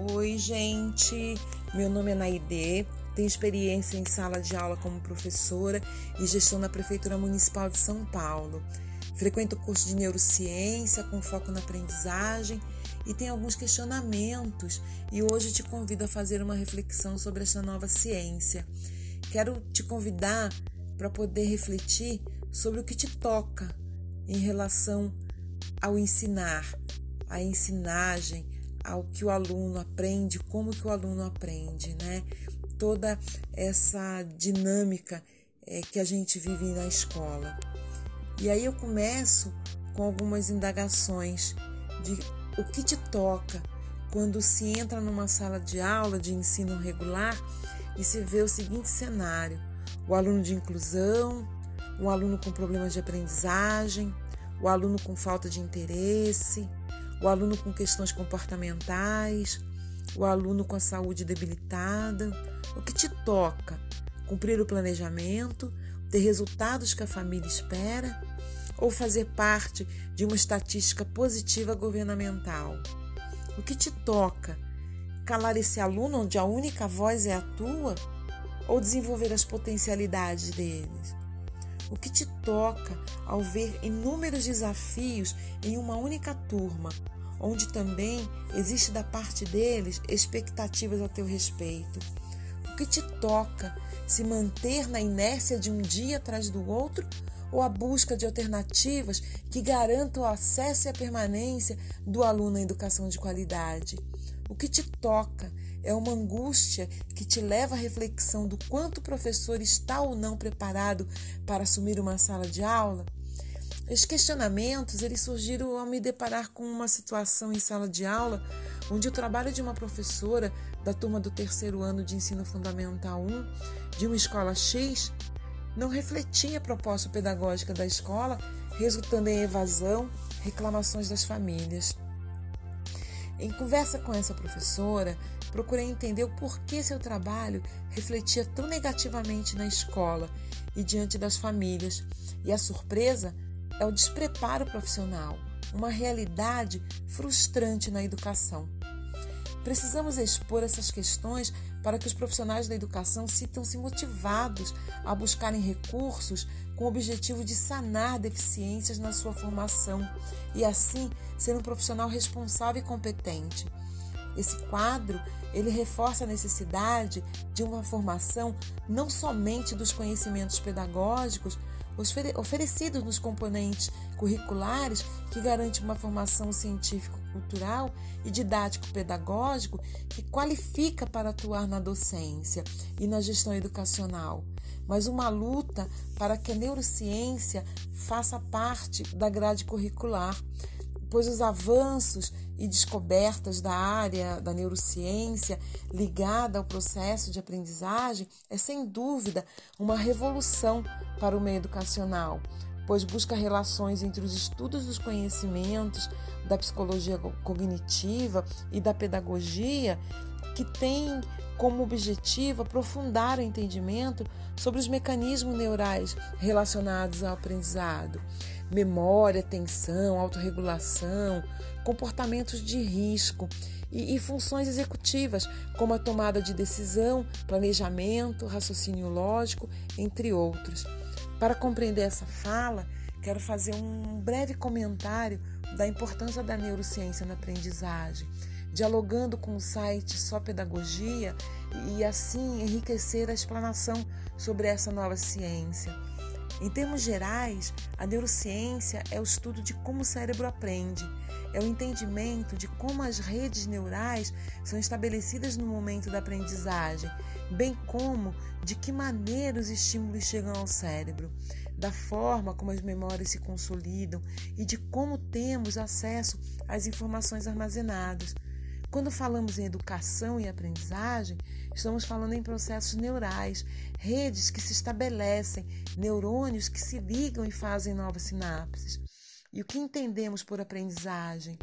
Oi, gente. Meu nome é Naide. Tenho experiência em sala de aula como professora e gestão na Prefeitura Municipal de São Paulo. Frequento o curso de neurociência com foco na aprendizagem e tenho alguns questionamentos e hoje te convido a fazer uma reflexão sobre esta nova ciência. Quero te convidar para poder refletir sobre o que te toca em relação ao ensinar, a ensinagem, ao que o aluno aprende, como que o aluno aprende, né? Toda essa dinâmica é, que a gente vive na escola. E aí eu começo com algumas indagações de o que te toca quando se entra numa sala de aula de ensino regular e se vê o seguinte cenário: o aluno de inclusão, um aluno com problemas de aprendizagem, o aluno com falta de interesse, o aluno com questões comportamentais, o aluno com a saúde debilitada. O que te toca? Cumprir o planejamento, ter resultados que a família espera ou fazer parte de uma estatística positiva governamental? O que te toca? Calar esse aluno onde a única voz é a tua ou desenvolver as potencialidades deles? O que te toca ao ver inúmeros desafios em uma única turma, onde também existe da parte deles expectativas a teu respeito? O que te toca se manter na inércia de um dia atrás do outro ou a busca de alternativas que garantam o acesso e a permanência do aluno à educação de qualidade? O que te toca é uma angústia que te leva à reflexão do quanto o professor está ou não preparado para assumir uma sala de aula? Os questionamentos eles surgiram ao me deparar com uma situação em sala de aula onde o trabalho de uma professora da turma do terceiro ano de ensino fundamental 1 de uma escola X não refletia a proposta pedagógica da escola, resultando em evasão, reclamações das famílias. Em conversa com essa professora, procurei entender o porquê seu trabalho refletia tão negativamente na escola e diante das famílias. E a surpresa é o despreparo profissional, uma realidade frustrante na educação. Precisamos expor essas questões para que os profissionais da educação sintam-se motivados a buscarem recursos com o objetivo de sanar deficiências na sua formação e assim ser um profissional responsável e competente. Esse quadro, ele reforça a necessidade de uma formação não somente dos conhecimentos pedagógicos, oferecidos nos componentes curriculares que garante uma formação científico-cultural e didático-pedagógico que qualifica para atuar na docência e na gestão educacional, mas uma luta para que a neurociência faça parte da grade curricular, pois os avanços e descobertas da área da neurociência ligada ao processo de aprendizagem é sem dúvida uma revolução para o meio educacional, pois busca relações entre os estudos dos conhecimentos da psicologia cognitiva e da pedagogia que tem como objetivo aprofundar o entendimento sobre os mecanismos neurais relacionados ao aprendizado memória, atenção, autorregulação, comportamentos de risco e, e, funções executivas, como a tomada de decisão, planejamento, raciocínio lógico, entre outros. Para compreender essa fala, quero fazer um breve comentário da importância da neurociência na aprendizagem, dialogando com o site Só Pedagogia e assim enriquecer a explanação sobre essa nova ciência. Em termos gerais, a neurociência é o estudo de como o cérebro aprende, é o entendimento de como as redes neurais são estabelecidas no momento da aprendizagem, bem como de que maneira os estímulos chegam ao cérebro, da forma como as memórias se consolidam e de como temos acesso às informações armazenadas. Quando falamos em educação e aprendizagem, estamos falando em processos neurais, redes que se estabelecem, neurônios que se ligam e fazem novas sinapses. E o que entendemos por aprendizagem?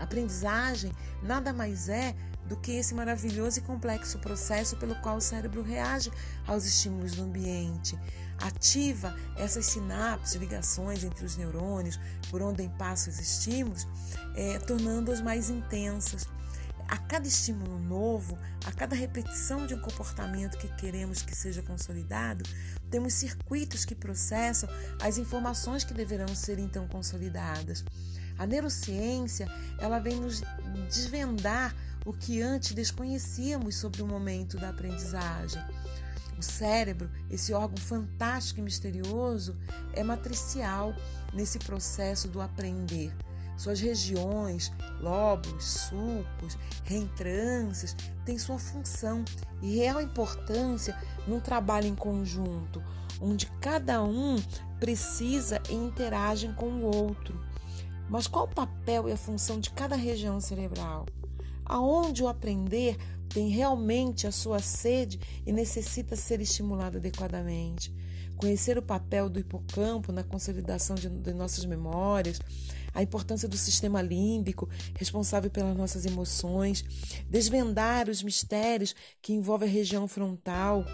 Aprendizagem nada mais é do que esse maravilhoso e complexo processo pelo qual o cérebro reage aos estímulos do ambiente. Ativa essas sinapses, ligações entre os neurônios, por onde passam os estímulos, é, tornando-as mais intensas. a cada estímulo novo, a cada repetição de um comportamento que queremos que seja consolidado, temos circuitos que processam as informações que deverão ser então consolidadas. A neurociência, ela vem nos desvendar o que antes desconhecíamos sobre o momento da aprendizagem. O cérebro, esse órgão fantástico e misterioso, é matricial nesse processo do aprender. Suas regiões, lóbulos, sulcos, reentrâncias têm sua função e real importância num trabalho em conjunto, onde cada um precisa e interage com o outro. Mas qual o papel e a função de cada região cerebral? Aonde o aprender tem realmente a sua sede e necessita ser estimulado adequadamente. Conhecer o papel do hipocampo na consolidação de, de nossas memórias, a importância do sistema límbico, responsável pelas nossas emoções, desvendar os mistérios que envolvem a região frontal,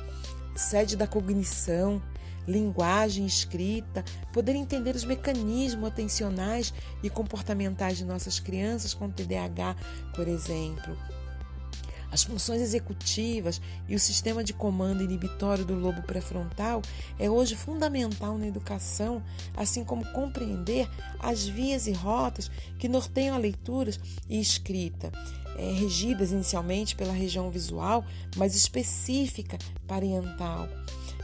sede da cognição, linguagem escrita, poder entender os mecanismos atencionais e comportamentais de nossas crianças com TDAH, por exemplo. As funções executivas e o sistema de comando inibitório do lobo pré-frontal é hoje fundamental na educação, assim como compreender as vias e rotas que norteiam a leitura e escrita, é, regidas inicialmente pela região visual, mas específica parental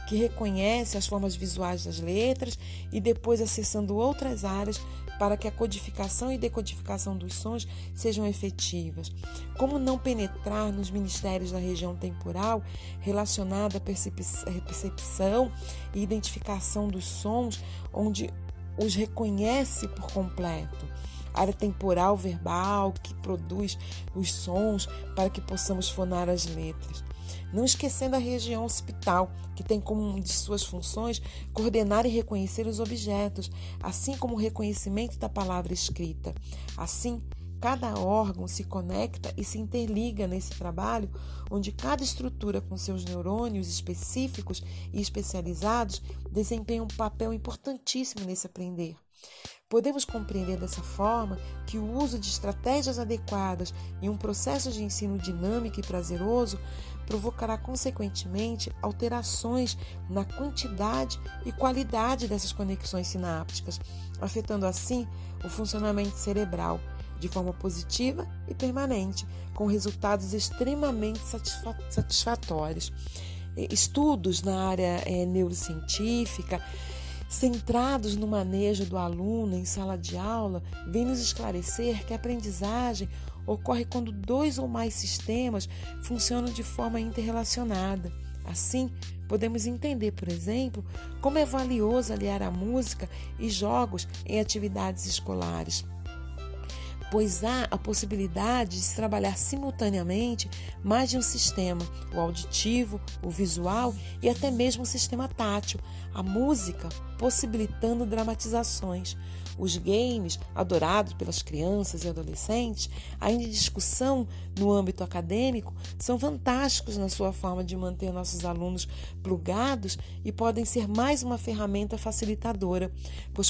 que reconhece as formas visuais das letras e depois acessando outras áreas para que a codificação e decodificação dos sons sejam efetivas. Como não penetrar nos ministérios da região temporal relacionada à percepção e identificação dos sons, onde os reconhece por completo? área temporal verbal que produz os sons para que possamos fonar as letras. Não esquecendo a região hospital, que tem como uma de suas funções coordenar e reconhecer os objetos, assim como o reconhecimento da palavra escrita. Assim, cada órgão se conecta e se interliga nesse trabalho, onde cada estrutura com seus neurônios específicos e especializados desempenha um papel importantíssimo nesse aprender. Podemos compreender dessa forma que o uso de estratégias adequadas em um processo de ensino dinâmico e prazeroso provocará, consequentemente, alterações na quantidade e qualidade dessas conexões sinápticas, afetando assim o funcionamento cerebral de forma positiva e permanente, com resultados extremamente satisfatórios. Estudos na área é, neurocientífica centrados no manejo do aluno em sala de aula, vem nos esclarecer que a aprendizagem ocorre quando dois ou mais sistemas funcionam de forma interrelacionada. Assim, podemos entender, por exemplo, como é valioso aliar a música e jogos em atividades escolares pois há a possibilidade de se trabalhar simultaneamente mais de um sistema, o auditivo, o visual e até mesmo o sistema tátil, a música possibilitando dramatizações. Os games, adorados pelas crianças e adolescentes, ainda em discussão no âmbito acadêmico, são fantásticos na sua forma de manter nossos alunos plugados e podem ser mais uma ferramenta facilitadora, pois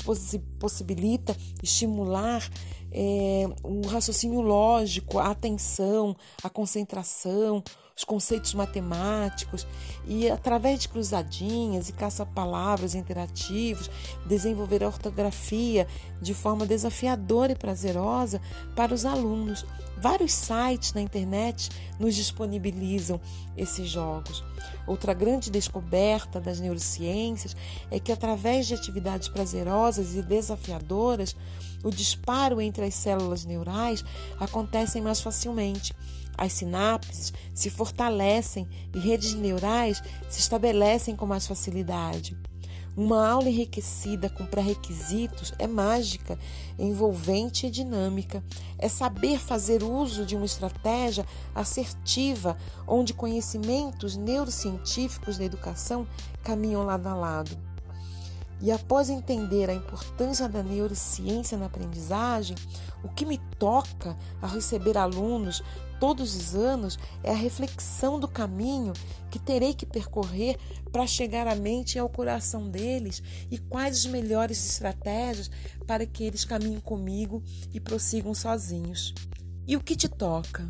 possibilita estimular é, o raciocínio lógico, a atenção, a concentração, os conceitos matemáticos e, através de cruzadinhas e caça-palavras interativos, desenvolver a ortografia de forma desafiadora e prazerosa para os alunos. Vários sites na internet nos disponibilizam esses jogos. Outra grande descoberta das neurociências é que, através de atividades prazerosas e desafiadoras, o disparo entre as células neurais acontece mais facilmente. As sinapses se fortalecem e redes neurais se estabelecem com mais facilidade. Uma aula enriquecida com pré-requisitos é mágica, envolvente e dinâmica. É saber fazer uso de uma estratégia assertiva, onde conhecimentos neurocientíficos da educação caminham lado a lado. E após entender a importância da neurociência na aprendizagem, o que me toca a receber alunos todos os anos é a reflexão do caminho que terei que percorrer para chegar à mente e ao coração deles e quais as melhores estratégias para que eles caminhem comigo e prossigam sozinhos. E o que te toca?